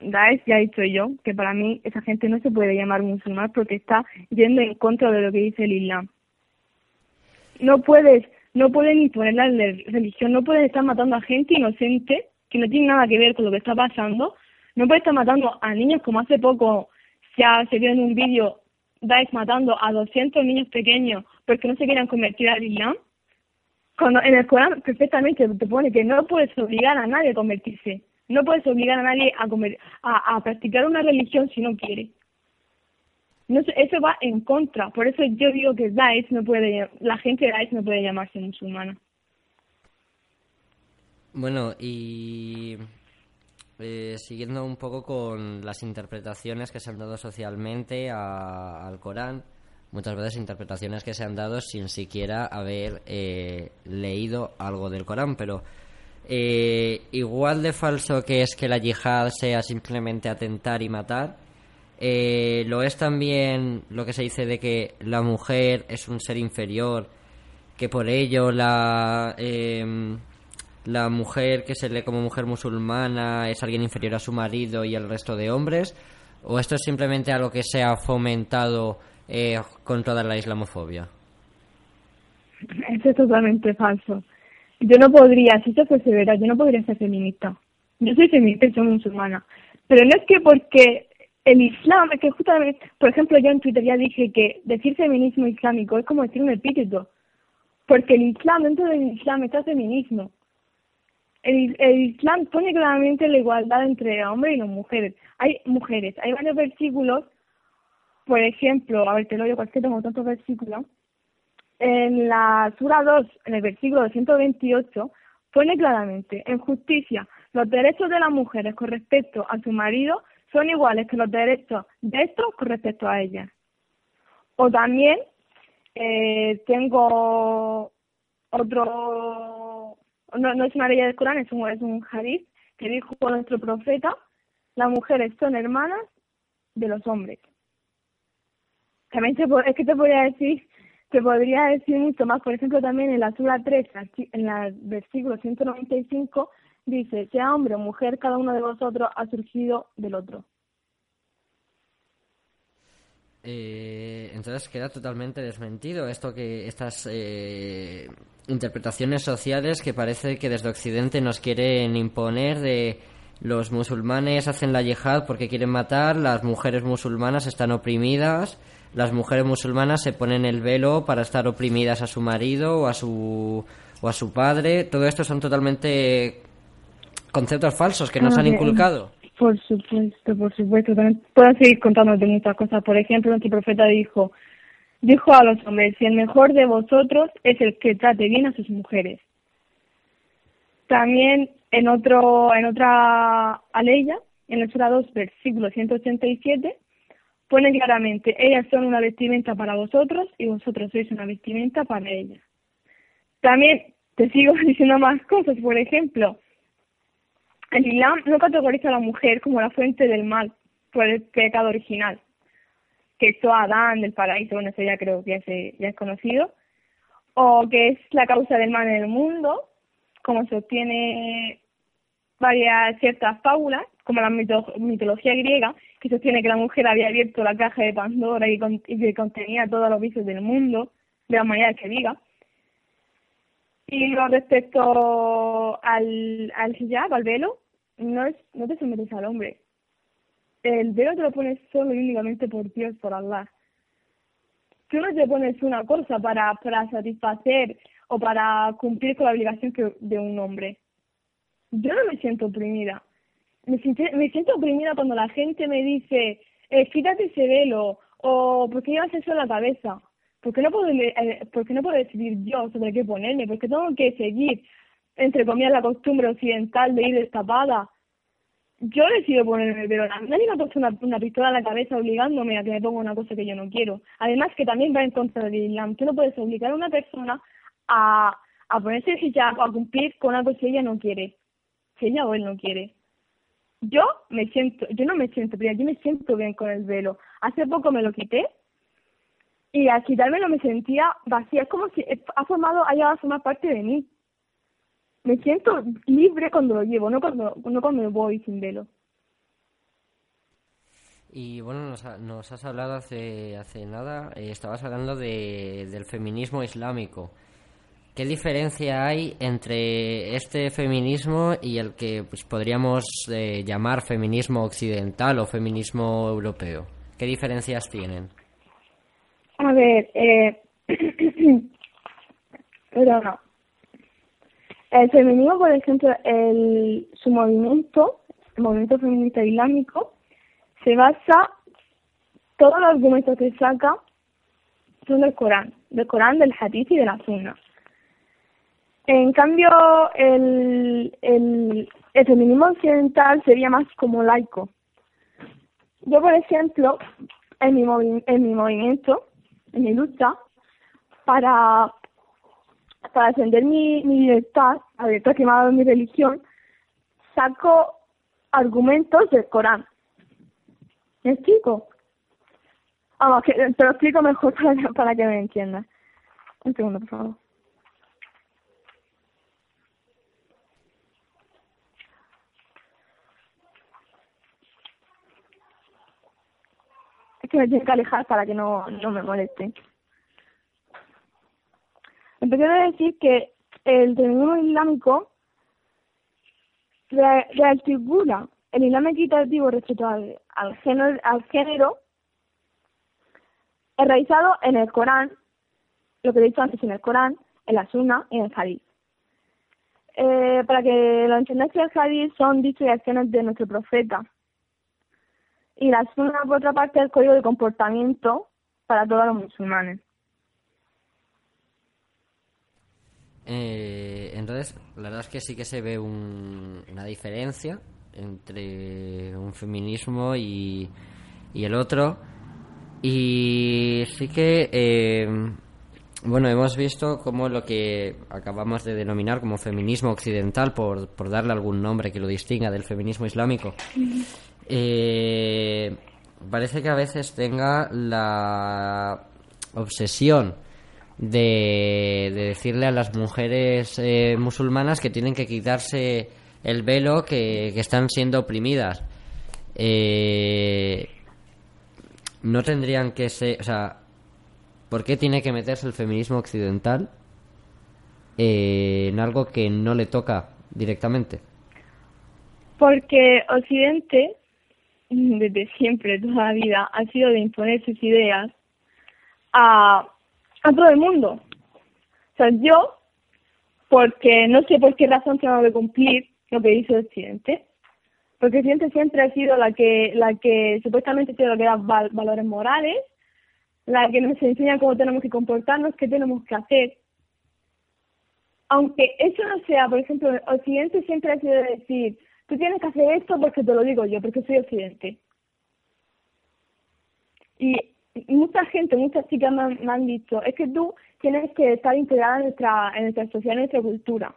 Daesh ya he dicho yo que para mí esa gente no se puede llamar musulmán porque está yendo en contra de lo que dice el Islam. No puedes, no pueden imponer la religión, no pueden estar matando a gente inocente que no tiene nada que ver con lo que está pasando, no pueden estar matando a niños como hace poco ha, se vio en un vídeo Daesh matando a 200 niños pequeños porque no se quieran convertir al Islam. Cuando en el Corán perfectamente te pone que no puedes obligar a nadie a convertirse. No puedes obligar a nadie a, conver- a, a practicar una religión si no quiere. No eso va en contra. Por eso yo digo que Daesh no puede, la gente de Daesh no puede llamarse musulmana. Bueno, y eh, siguiendo un poco con las interpretaciones que se han dado socialmente a- al Corán, muchas veces interpretaciones que se han dado sin siquiera haber eh, leído algo del Corán, pero eh, igual de falso que es que la yihad sea simplemente atentar y matar, eh, lo es también lo que se dice de que la mujer es un ser inferior, que por ello la em, la mujer que se lee como mujer musulmana es alguien inferior a su marido y al resto de hombres? ¿O esto es simplemente algo que se ha fomentado eh, con toda la islamofobia? Es totalmente falso. Yo no podría, si esto fuese verdad, yo no podría ser feminista. Yo soy feminista y soy musulmana. Pero no es que porque el Islam, es que justamente, por ejemplo, yo en Twitter ya dije que decir feminismo islámico es como decir un epíteto. Porque el Islam, dentro del Islam está feminismo. El, el Islam pone claramente la igualdad entre hombres y mujeres. Hay mujeres, hay varios versículos, por ejemplo, a ver, te lo digo, porque tengo tantos versículos. En la Sura 2, en el versículo 128, pone claramente, en justicia, los derechos de las mujeres con respecto a su marido son iguales que los derechos de estos con respecto a ellas. O también eh, tengo otro, no, es una ley del Corán, es un, es un hadith que dijo nuestro profeta, las mujeres son hermanas de los hombres. También te, es que te podría decir, te podría decir mucho más. Por ejemplo, también en la Sura 3, arti- en el versículo 195, dice, sea hombre o mujer, cada uno de vosotros ha surgido del otro. Eh, entonces queda totalmente desmentido esto que estas eh, interpretaciones sociales que parece que desde Occidente nos quieren imponer de los musulmanes hacen la yihad porque quieren matar, las mujeres musulmanas están oprimidas, las mujeres musulmanas se ponen el velo para estar oprimidas a su marido o a su o a su padre, todo esto son totalmente conceptos falsos que nos Ah, han inculcado. Por supuesto, por supuesto. También puedo seguir contándote muchas cosas. Por ejemplo, nuestro profeta dijo, dijo a los hombres, si el mejor de vosotros es el que trate bien a sus mujeres. También en otro, en otra aleya, en el Sura 2, versículo 187, pone claramente, ellas son una vestimenta para vosotros y vosotros sois una vestimenta para ellas. También te sigo diciendo más cosas, por ejemplo, el Islam no categoriza a la mujer como la fuente del mal por el pecado original, que a Adán del paraíso, bueno, eso ya creo que ya, se- ya es conocido, o que es la causa del mal en el mundo, como sostiene varias ciertas fábulas, como la mito- mitología griega, que sostiene que la mujer había abierto la caja de Pandora y, con- que contenía todos los vicios del mundo, de la manera que diga. Y lo respecto al, al hijab, al velo, no es no te sometes al hombre. El velo te lo pones solo y únicamente por Dios, por Allah. Tú no te pones una cosa para, para satisfacer o para cumplir con la obligación que, de un hombre. Yo no me siento oprimida. Me, siente- me siento oprimida cuando la gente me dice, eh, quítate ese velo, o ¿por qué llevas eso en la cabeza? ¿Por qué no puedo, eh, por qué no puedo decidir yo sobre qué ponerme? ¿Por qué tengo que seguir, entre comillas, la costumbre occidental de ir destapada? Yo decido ponerme el velo. Nadie me ha puesto una, una pistola en la cabeza obligándome a que me ponga una cosa que yo no quiero. Además que también va en contra del Islam. Tú no puedes obligar a una persona a, a ponerse el hijab a cumplir con algo que ella no quiere. Si ella o él no quiere. Yo me siento, yo no me siento bien, yo me siento bien con el velo. Hace poco me lo quité y al quitármelo me sentía vacía. Es como si ha formado, ha llegado a formar parte de mí. Me siento libre cuando lo llevo, no cuando, no cuando voy sin velo. Y bueno, nos, ha- nos has hablado hace, hace nada, eh, estabas hablando de, del feminismo islámico. ¿Qué diferencia hay entre este feminismo y el que pues, podríamos eh, llamar feminismo occidental o feminismo europeo? ¿Qué diferencias tienen? A ver, eh, Pero no. El feminismo, por ejemplo, el, su movimiento, el movimiento feminista islámico, se basa, todos los argumentos que saca son del Corán, del Corán, del Hadith y de la Sunna. En cambio, el, el, feminismo occidental sería más como laico. Yo, por ejemplo, en mi, movi- en mi movimiento, en mi lucha, para, para defender mi, mi libertad, la libertad que me ha dado mi religión, saco argumentos del Corán. ¿Me explico? Vamos, que te lo explico mejor para, para que me entiendas. Un segundo, por favor. Que me tengo que alejar para que no, no me moleste. Empecé a decir que el feminismo islámico re- rearticula el islam equitativo respecto al, al, género, al género enraizado en el Corán, lo que he dicho antes, en el Corán, en la Sunna y en el Hadith. Eh, para que lo entendáis, el Hadith son dichos y acciones de nuestro profeta. Y la Sunna, por otra parte, es el código de comportamiento para todos los musulmanes. Eh, entonces, la verdad es que sí que se ve un- una diferencia entre un feminismo y, y el otro. Y sí que, eh, bueno, hemos visto como lo que acabamos de denominar como feminismo occidental, por, por darle algún nombre que lo distinga del feminismo islámico, eh, parece que a veces tenga la obsesión de, de decirle a las mujeres eh, musulmanas que tienen que quitarse el velo, que, que están siendo oprimidas. Eh, no tendrían que ser, o sea, ¿por qué tiene que meterse el feminismo occidental eh, en algo que no le toca directamente? Porque Occidente, desde siempre, toda la vida, ha sido de imponer sus ideas a, todo el mundo. O sea, yo, porque no sé por qué razón tengo que cumplir lo que dice Occidente. Porque Occidente siempre ha sido la que, la que supuestamente tiene lo que da val- valores morales, la que nos enseña cómo tenemos que comportarnos, qué tenemos que hacer. Aunque eso no sea, por ejemplo, Occidente siempre ha sido de decir, tú tienes que hacer esto porque te lo digo yo, porque soy Occidente. Y mucha gente, muchas chicas me han, dicho, es que tú tienes que estar integrada en nuestra, en nuestra sociedad, en nuestra cultura.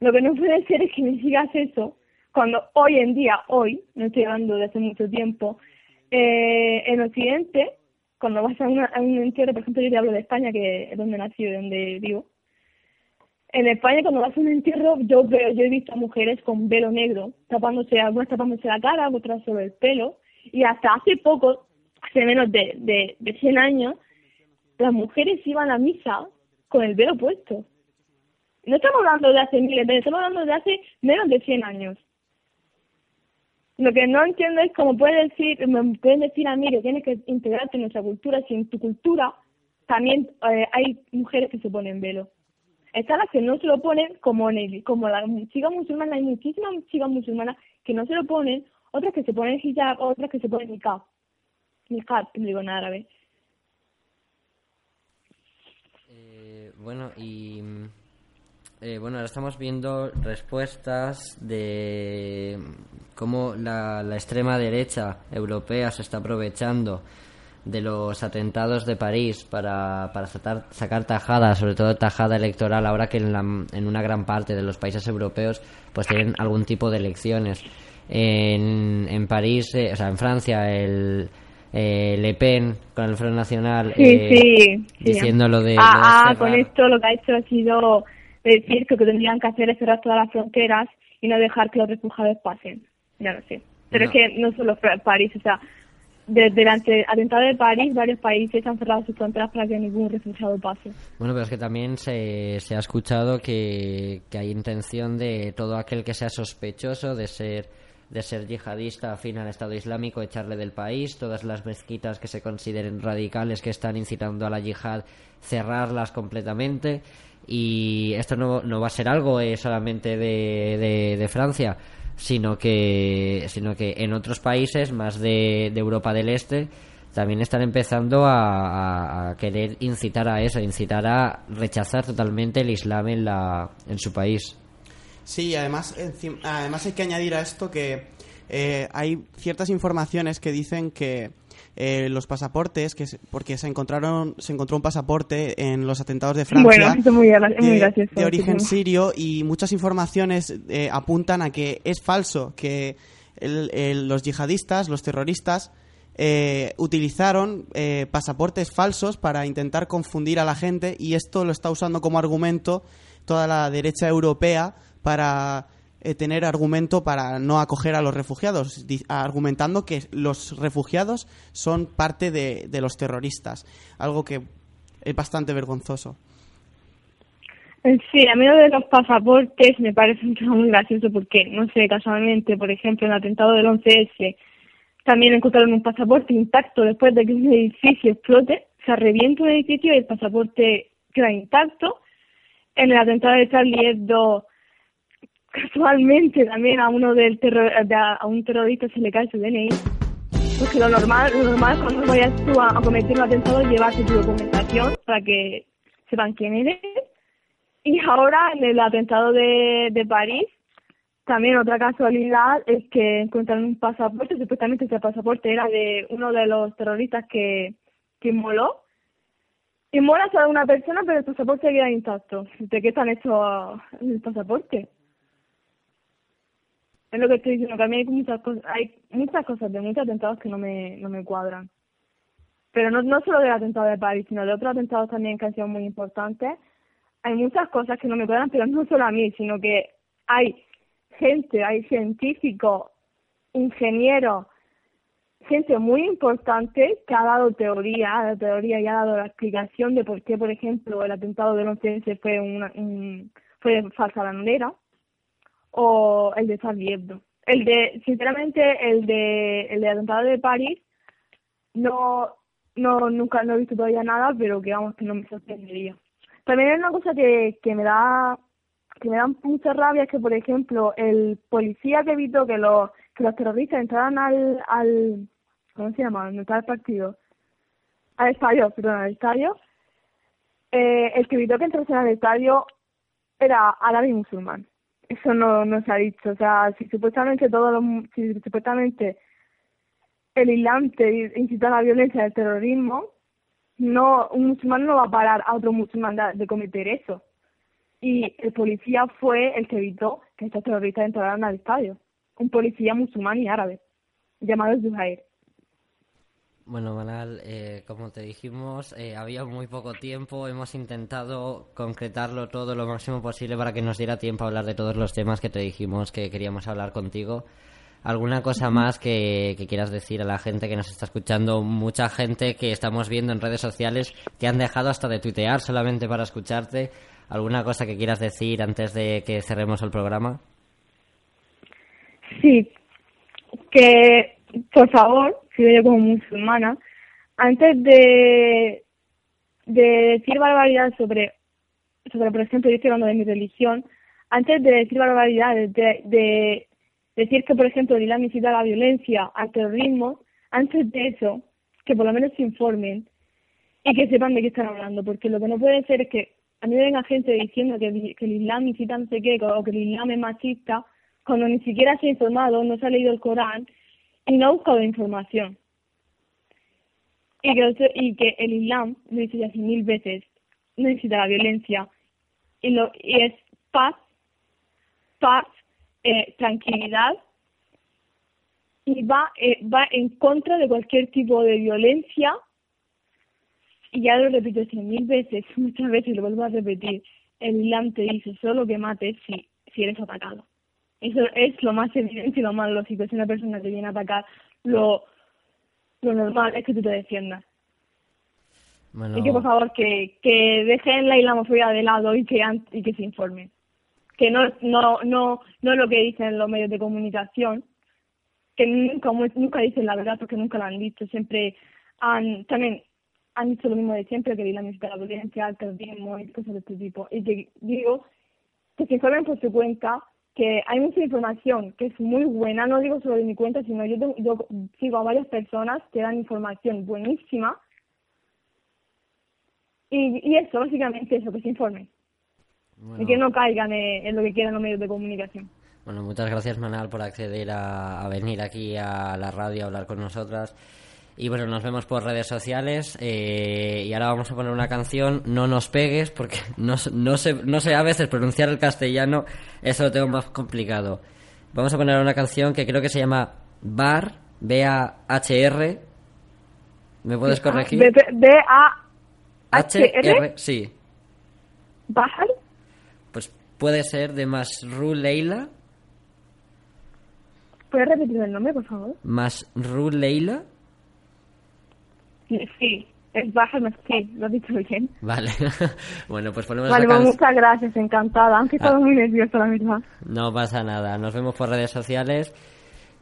Lo que no puede ser es que me digas eso cuando hoy en día, hoy, no estoy hablando de hace mucho tiempo, eh, en Occidente, cuando vas a, una- a un entierro, por ejemplo, yo te hablo de España, que es donde nací y donde vivo, en España cuando vas a un entierro yo veo, yo he visto a mujeres con velo negro, tapándose, algunas tapándose la cara, otras sobre el pelo, y hasta hace poco, hace menos de, de, de 100 años, las mujeres iban a misa con el velo puesto. No estamos hablando de hace miles de estamos hablando de hace menos de 100 años. Lo que no entiendo es cómo pueden decir, me pueden decir a mí que tienes que integrarte en nuestra cultura, si en tu cultura también eh, hay mujeres que se ponen velo. Están las que no se lo ponen, como en como la chica musulmana, hay muchísimas chicas musulmanas que no se lo ponen, otras que se ponen hijab, otras que se ponen niqab. Niqab, digo en árabe. Eh, bueno, y mm, eh, bueno, ahora estamos viendo respuestas de cómo la, la extrema derecha europea se está aprovechando de los atentados de París para, para sacar, sacar tajada, sobre todo tajada electoral, ahora que en, la, en una gran parte de los países europeos pues tienen algún tipo de elecciones. En, en París, eh, o sea, en Francia, el eh, Le Pen con el Front Nacional Sí, eh, sí, sí. diciendo lo de... lo de Ah, ah, con esto lo que ha hecho ha sido decir que lo que tendrían que hacer es cerrar todas las fronteras y no dejar que los refugiados pasen. Ya lo sé. Pero No. es que no solo París, o sea, desde el ante- atentado de París, varios países han cerrado sus fronteras para que ningún refugiado pase. Bueno, pero es que también se, se ha escuchado que, que hay intención de todo aquel que sea sospechoso de ser de ser yihadista afín al Estado Islámico, echarle del país, todas las mezquitas que se consideren radicales que están incitando a la yihad, cerrarlas completamente. Y esto no, no va a ser algo eh, solamente de- de Francia, sino que, sino que en otros países, más de, de Europa del Este, también están empezando a, querer incitar a eso, incitar a rechazar totalmente el Islam en, la, en su país. Sí, además, además hay que añadir a esto que eh, hay ciertas informaciones que dicen que eh, los pasaportes, que se- porque se encontraron, se encontró un pasaporte en los atentados de Francia Bueno, muy, muy de, origen sirio y muchas informaciones eh, apuntan a que es falso, que el- el- los yihadistas, los terroristas, eh, utilizaron eh, pasaportes falsos para intentar confundir a la gente y esto lo está usando como argumento toda la derecha europea para eh, tener argumento para no acoger a los refugiados, argumentando que los refugiados son parte de, de los terroristas, algo que es bastante vergonzoso. Eh, Sí, a mí lo de los pasaportes me parece muy gracioso porque, no sé, casualmente, por ejemplo, en el atentado del 11S, también encontraron un pasaporte intacto después de que un edificio explote, se revienta un edificio y el pasaporte queda intacto. En el atentado de Charlie Hebdo, casualmente también a uno del terror, a un terrorista se le cae su DNI. Porque lo normal, lo normal cuando vayas tú a, cometer un atentado es llevarte tu documentación para que sepan quién eres. Y ahora en el atentado de, de París, también otra casualidad es que encontraron un pasaporte, supuestamente ese pasaporte era de uno de los terroristas que, que inmoló. Inmola solo a una persona, pero el pasaporte queda intacto. ¿De qué están hechos el pasaporte? Es lo que estoy diciendo, que a mí hay muchas cosas, hay muchas cosas de muchos atentados que no me, no me cuadran. Pero no, no solo del atentado de París, sino de otros atentados también que han sido muy importantes. Hay muchas cosas que no me cuadran, pero no solo a mí, sino que hay gente, hay científicos, ingenieros, gente muy importante que ha dado teoría, ha dado teoría y ha dado la explicación de por qué, por ejemplo, el atentado del 11S fue una, un, fue falsa bandera o el de Charlie. El de, sinceramente, el de, el de atentado de París, no, no, nunca, no he visto todavía nada, pero que vamos, que no me sorprendería. También hay una cosa que, que me da, que me da mucha rabia, es que, por ejemplo, el policía que evitó que los, que los terroristas entraran al, al, ¿cómo se llama? ¿Dónde está el partido? Al estadio, perdón, al estadio, eh, el que evitó que entrasen al estadio era árabe musulmán. Eso no, no se ha dicho. O sea, si supuestamente todos los, si supuestamente el Islam te incita a la violencia y terrorismo, no, un musulmán no va a parar a otro musulmán de, de cometer eso. Y el policía fue el que evitó que estos terroristas entraran al estadio. Un policía musulmán y árabe, llamado Zuhair. Bueno, Manal, eh, como te dijimos, eh, había muy poco tiempo. Hemos intentado concretarlo todo lo máximo posible para que nos diera tiempo a hablar de todos los temas que te dijimos que queríamos hablar contigo. ¿Alguna cosa más que, que quieras decir a la gente que nos está escuchando? Mucha gente que estamos viendo en redes sociales que han dejado hasta de tuitear solamente para escucharte. ¿Alguna cosa que quieras decir antes de que cerremos el programa? Sí, que por favor, si yo como musulmana, antes de, de decir barbaridades sobre, sobre, por ejemplo, yo estoy hablando de mi religión, antes de decir barbaridades, de, de decir que, por ejemplo, el Islam incita a la violencia, al terrorismo, antes de eso, que por lo menos se informen y que sepan de qué están hablando, porque lo que no puede ser es que a mí venga gente diciendo que, que el Islam incita no sé qué, o que el Islam es machista, cuando ni siquiera se ha informado, no se ha leído el Corán y no ha buscado información. Y que, y que el Islam, lo he ya cien mil veces, no incita la violencia y, lo, y es paz, paz, eh, tranquilidad y va, eh, va en contra de cualquier tipo de violencia y ya lo repito cien mil veces, muchas veces lo vuelvo a repetir, el Islam te dice solo que mates si, si eres atacado. Eso es lo más evidente y lo más lógico. Si una persona te viene a atacar, lo, lo normal es que tú te defiendas. Bueno, Y que por favor que, que dejen la islamofobia de lado y que, y que se informen. Que no, no, no, no es lo que dicen los medios de comunicación, que nunca, nunca dicen la verdad porque nunca lo han dicho, siempre han, también han dicho lo mismo de siempre, que la música la violencia, el terrorismo y cosas de este tipo. Y que digo que se informen por su cuenta, que hay mucha información que es muy buena, no digo solo de mi cuenta, sino yo, tengo- yo sigo a varias personas que dan información buenísima. Y, y eso, básicamente eso, que se informen. Y que no caigan eh, en lo que quieran los medios de comunicación. Bueno, muchas gracias Manal por acceder a, a venir aquí a la radio a hablar con nosotras. Y bueno, nos vemos por redes sociales eh, y ahora vamos a poner una canción, No nos pegues, porque no, no, sé, no sé a veces pronunciar el castellano, eso lo tengo más complicado. Vamos a poner una canción que creo que se llama Bar, B-A-H-R. ¿Me puedes corregir? B, B- B A H R H-R, sí. Bahar. Pues puede ser de Masru Leila. ¿Puedes repetir el nombre, por favor? Masru Leila. Sí, es sí, lo has dicho bien. Vale. bueno, pues ponemos Vale, la pues muchas gracias, encantada. Aunque he Ah. muy nerviosa, la verdad. No pasa nada. Nos vemos por redes sociales.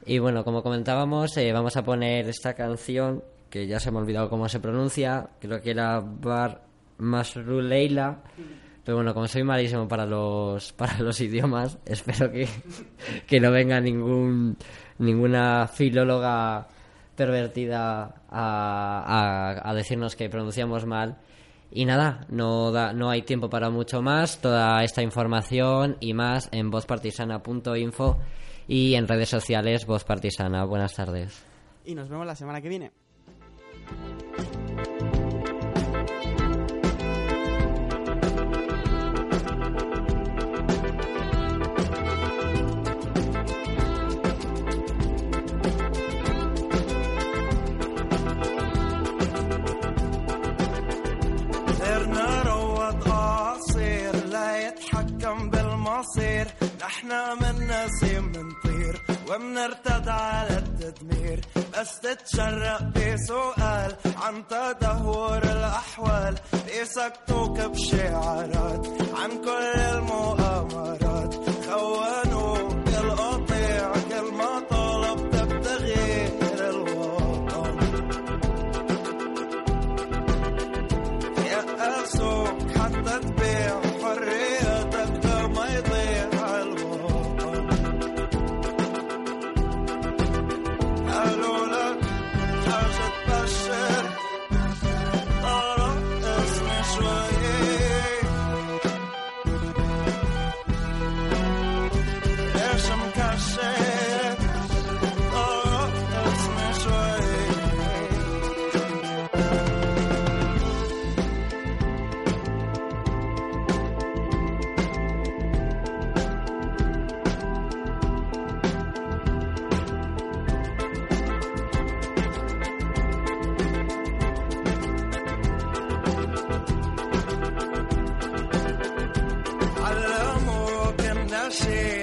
Y bueno, como comentábamos, eh, vamos a poner esta canción que ya se me ha olvidado cómo se pronuncia. Creo que era Bar Masru Leila. Pero bueno, como soy malísimo para los para los idiomas, espero que, que no venga ningún ninguna filóloga pervertida a, a- decirnos que pronunciamos mal. Y nada, no, da, no hay tiempo para mucho más. Toda esta información y más en vozpartisana.info y en redes sociales Voz Partisana. Buenas tardes. Y nos vemos la semana que viene. بالمصير نحنا من نسيم منطير ومنرتد على التدمير. بس تتشرق بسؤال عن تدهور الأحوال. بيسكتوك بشعارات عن كل المؤامرات. خونوك 谁？